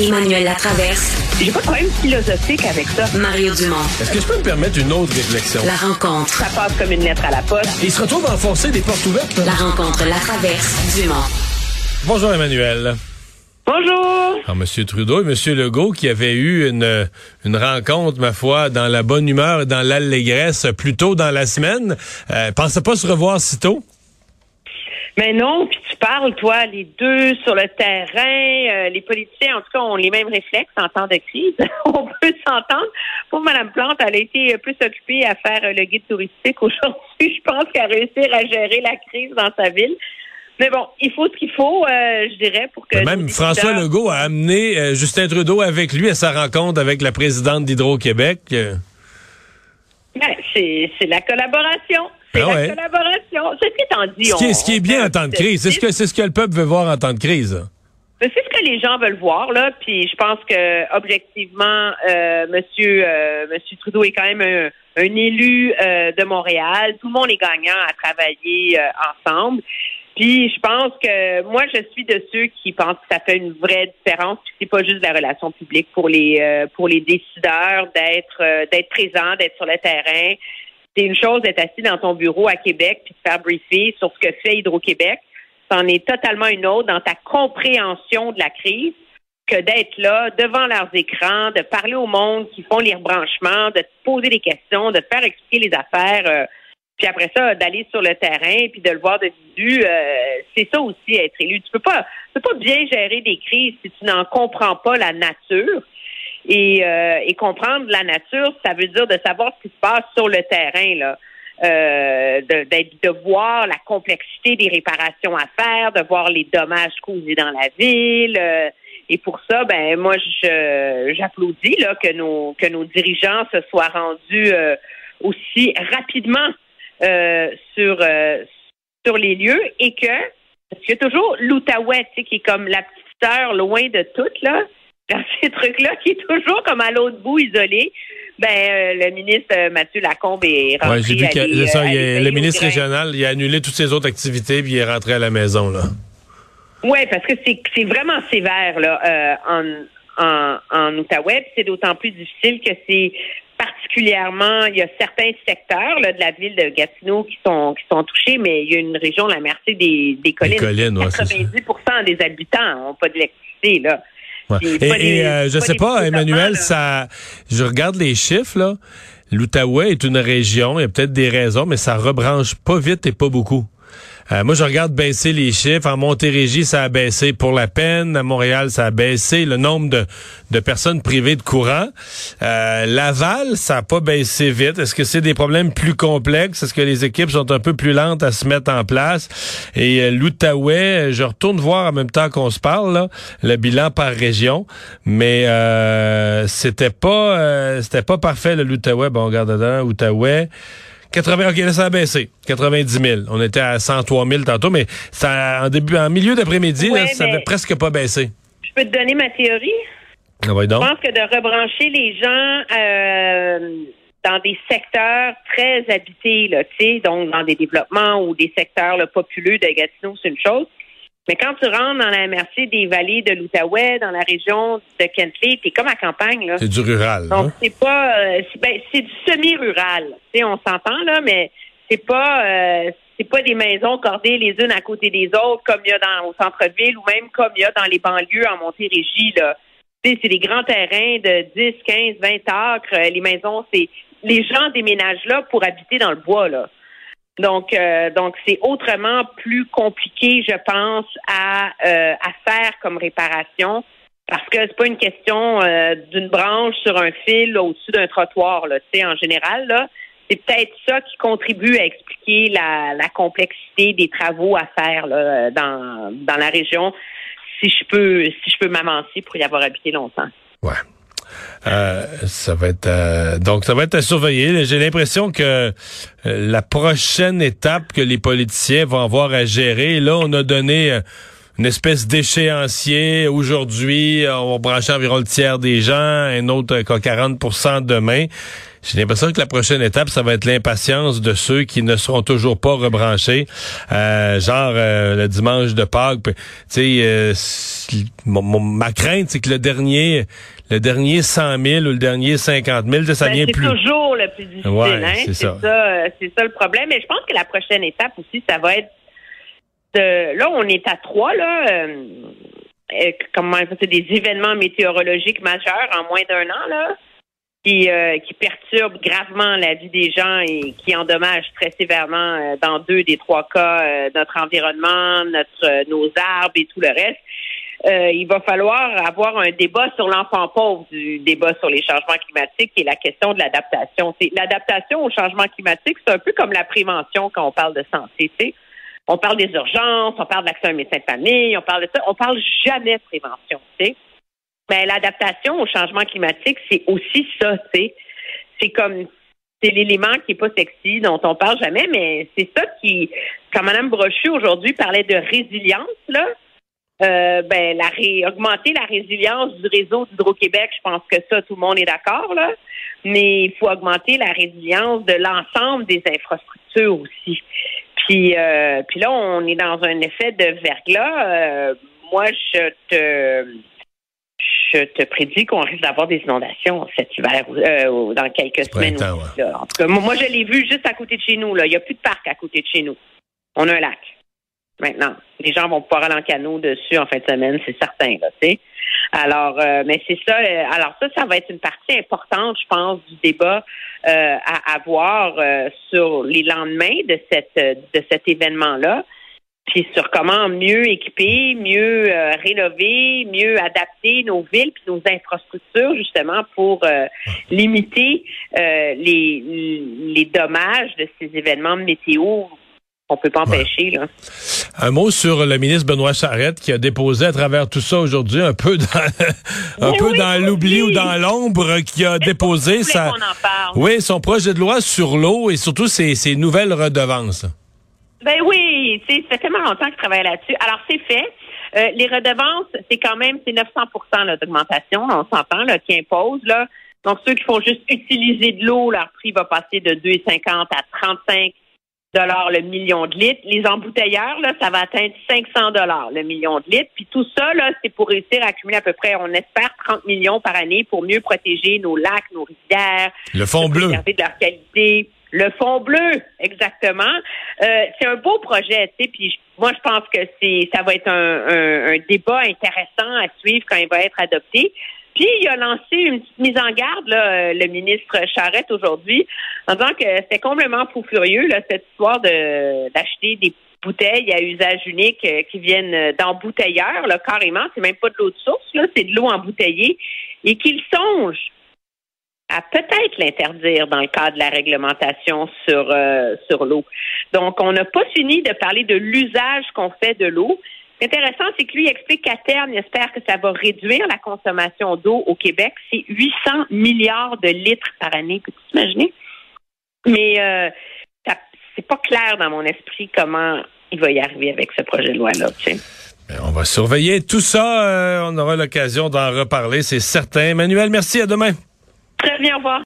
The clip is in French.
Emmanuel Latraverse. J'ai pas de problème philosophique avec ça. Mario Dumont. Est-ce que je peux me permettre une autre réflexion? La rencontre. Ça passe comme une lettre à la poste. il se retrouve à enfoncer des portes ouvertes. La rencontre, la traverse, Dumont. Bonjour Emmanuel. Bonjour. Alors, M. Trudeau et M. Legault qui avaient eu une, une rencontre, ma foi, dans la bonne humeur et dans l'allégresse plus tôt dans la semaine. Euh, pensez pas se revoir si tôt? Mais non, puis parles, toi, les deux sur le terrain, euh, les politiciens, en tout cas, ont les mêmes réflexes en temps de crise. On peut s'entendre. Pour Mme Plante, elle a été plus occupée à faire le guide touristique aujourd'hui. Je pense qu'elle a réussi à gérer la crise dans sa ville. Mais bon, il faut ce qu'il faut, euh, je dirais, pour que... Même François Legault a amené euh, Justin Trudeau avec lui à sa rencontre avec la présidente d'Hydro-Québec. Ben, c'est la collaboration. C'est Ah la collaboration. C'est ce qui est en dit. Ce qui est, on- ce qui est bien en temps de crise, c'est ce que c'est ce que le peuple veut voir en temps de crise. Mais C'est ce que les gens veulent voir là, puis je pense que objectivement, euh, Monsieur euh, Monsieur Trudeau est quand même un, un élu euh, de Montréal. Tout le monde est gagnant à travailler ensemble. Puis je pense que moi je suis de ceux qui pensent que ça fait une vraie différence. C'est pas juste la relation publique pour les euh, pour les décideurs d'être euh, d'être présents, d'être sur le terrain. C'est une chose d'être assis dans ton bureau à Québec puis de faire briefer sur ce que fait Hydro-Québec c'en est totalement une autre dans ta compréhension de la crise que d'être là devant leurs écrans, de parler au monde qui font les rebranchements, de te poser des questions, de te faire expliquer les affaires, euh, puis après ça d'aller sur le terrain puis de le voir de visu. euh, c'est ça aussi être élu. Tu peux pas, tu peux pas bien gérer des crises si tu n'en comprends pas la nature. Et, euh, et comprendre la nature, ça veut dire de savoir ce qui se passe sur le terrain là euh, de, d'être- de voir la complexité des réparations à faire, de voir les dommages causés dans la ville. euh, et pour ça, ben moi, j'applaudis là que nos que nos dirigeants se soient rendus euh, aussi rapidement euh, sur euh, sur les lieux et que parce qu'il y a toujours l'Outaouais, tu sais, qui est comme la petite sœur loin de toutes là, dans ces trucs-là, qui est toujours comme à l'autre bout isolé. Ben, euh, le ministre euh, Mathieu Lacombe est rentré. Ouais, j'ai vu à que ça, il le ministre régional, il a annulé toutes ses autres activités puis il est rentré à la maison là. Oui, parce que c'est vraiment sévère là euh, en, en, en Outaouais. puis C'est d'autant plus difficile que c'est particulièrement, il y a certains secteurs là, de la ville de Gatineau qui sont qui sont touchés, mais il y a une région, la Mercé des, des collines. collines, ouais, c'est ça. 90% des habitants n'ont pas d'électricité là. Ouais. Et, euh, je sais pas, Emmanuel, ça, je regarde les chiffres là. L'Outaouais est une région, il y a peut-être des raisons, mais ça rebranche pas vite et pas beaucoup. Euh, moi, je regarde baisser les chiffres. En Montérégie, ça a baissé pour la peine. À Montréal, ça a baissé le nombre de, de personnes privées de courant. Euh, Laval, ça a pas baissé vite. Est-ce que c'est des problèmes plus complexes? Est-ce que les équipes sont un peu plus lentes à se mettre en place? Et euh, l'Outaouais, je retourne voir en même temps qu'on se parle, là, le bilan par région. Mais euh, c'était pas euh, c'était pas parfait, le l'Outaouais. Bon, regarde dedans, Outaouais. 80, ok, là, ça a baissé. 90 000. On était à 103 000 tantôt, mais ça, en début, en milieu d'après-midi, Ouais, ça mais- avait presque pas baissé. Je peux te donner ma théorie. Ah ouais, donc? Je pense que de rebrancher les gens euh, dans des secteurs très habités, là, tu sais, donc dans des développements ou des secteurs là, populeux de Gatineau, c'est une chose. Mais quand tu rentres dans la MRC des vallées de l'Outaouais, dans la région de Kentley, t'es comme à campagne, là. C'est du rural. Donc hein? c'est pas, euh, c'est ben, c'est du semi-rural. Tu sais, on s'entend là, mais c'est pas, euh, c'est pas des maisons cordées les unes à côté des autres comme il y a dans au centre-ville ou même comme il y a dans les banlieues en Montérégie là. Tu sais, c'est des grands terrains de 10, 15, 20 acres. Euh, Les maisons, c'est les gens déménagent là pour habiter dans le bois là. Donc, euh, donc c'est autrement plus compliqué, je pense, à, euh, à faire comme réparation parce que c'est pas une question euh, d'une branche sur un fil au-dessus d'un trottoir. Là, en général, là, c'est peut-être ça qui contribue à expliquer la, la complexité des travaux à faire là, dans, dans la région. Si je peux, si je peux m'avancer pour y avoir habité longtemps. Ouais. Euh, ça va être euh, donc ça va être à surveiller. J'ai l'impression que euh, la prochaine étape que les politiciens vont avoir à gérer, là, on a donné une espèce d'échéancier aujourd'hui. On va brancher environ le tiers des gens, un autre euh, 40% demain. J'ai l'impression que la prochaine étape, ça va être l'impatience de ceux qui ne seront toujours pas rebranchés, euh, genre euh, le dimanche de Pâques. Tu sais, euh, ma crainte, c'est que le dernier, le dernier 100 000 ou le dernier 50 000, ça ben, vient plus. C'est toujours le plus difficile. hein? C'est ça, c'est ça le problème. Mais je pense que la prochaine étape aussi, ça va être de, là, on est à trois là. comment c'est des événements météorologiques majeurs en moins d'un an là qui, euh, qui perturbe gravement la vie des gens et qui endommage très sévèrement euh, dans deux des trois cas euh, notre environnement, notre nos arbres et tout le reste. il va falloir avoir un débat sur l'enfant pauvre du débat sur les changements climatiques et la question de l'adaptation. L'adaptation au changement climatique, c'est un peu comme la prévention quand on parle de santé. sais. On parle des urgences, on parle d'accès à un médecin de famille, on parle de ça, on parle jamais de prévention. sais. Ben, l'adaptation au changement climatique, c'est aussi ça, c'est c'est comme c'est l'élément qui est pas sexy, dont on parle jamais, mais c'est ça qui, quand Mme Brochu aujourd'hui parlait de résilience, là, euh, ben la ré, augmenter la résilience du réseau d'Hydro-Québec, je pense que ça, tout le monde est d'accord, là. Mais il faut augmenter la résilience de l'ensemble des infrastructures aussi. Puis, euh, puis là, on est dans un effet de verglas. Euh, moi, je te je te prédis qu'on risque d'avoir des inondations cet hiver, euh, dans quelques semaines. En tout cas, moi, je l'ai vu juste à côté de chez nous. Là. Il n'y a plus de parc à côté de chez nous. On a un lac. Maintenant, les gens vont pouvoir aller en canot dessus en fin de semaine, c'est certain. Là, alors, euh, mais c'est ça. Euh, alors ça, ça va être une partie importante, je pense, du débat à avoir sur les lendemains de cette de cet événement-là puis sur comment mieux équiper, mieux euh, rénover, mieux adapter nos villes puis nos infrastructures justement pour euh, limiter euh, les, les dommages de ces événements météo qu'on peut pas empêcher. Là. Un mot sur le ministre Benoît Charette qui a déposé à travers tout ça aujourd'hui un peu dans un peu dans l'oubli ou dans l'ombre qui a déposé sa oui son projet de loi sur l'eau et surtout ses, ses nouvelles redevances. Ben oui, tu sais, ça fait tellement longtemps que je travaille là-dessus. Alors, c'est fait. Euh, les redevances, c'est quand même, c'est 900% d'augmentation, on s'entend, là, qui impose, là. Donc, ceux qui font juste utiliser de l'eau, leur prix va passer de 2,50 à 35 dollars le million de litres. Les embouteilleurs, là, ça va atteindre 500 dollars le million de litres. Puis tout ça, là, c'est pour réussir à accumuler à peu près, on espère, 30 millions par année pour mieux protéger nos lacs, nos rivières. Le fond bleu. de leur qualité. Le fond bleu, exactement. Euh, c'est un beau projet, tu sais, puis moi je pense que c'est ça va être un, débat intéressant à suivre quand il va être adopté. Puis il a lancé une petite mise en garde, là, le ministre Charette aujourd'hui, en disant que c'était complètement fou furieux là, cette histoire de d'acheter des bouteilles à usage unique euh, qui viennent d'embouteilleurs, là, carrément. C'est même pas de l'eau de source, là, c'est de l'eau embouteillée. Et qu'il songe à peut-être l'interdire dans le cadre de la réglementation sur, euh, sur l'eau. Donc, on n'a pas fini de parler de l'usage qu'on fait de l'eau. Intéressant, c'est que lui explique qu'à terme, il espère que ça va réduire la consommation d'eau au Québec. C'est 800 milliards de litres par année. Peux-tu t'imaginer? Mais euh, c'est pas clair dans mon esprit comment il va y arriver avec ce projet de loi-là. Ben, on va surveiller tout ça. Euh, on aura l'occasion d'en reparler, c'est certain. Emmanuel, merci. À demain. Très bien, au revoir.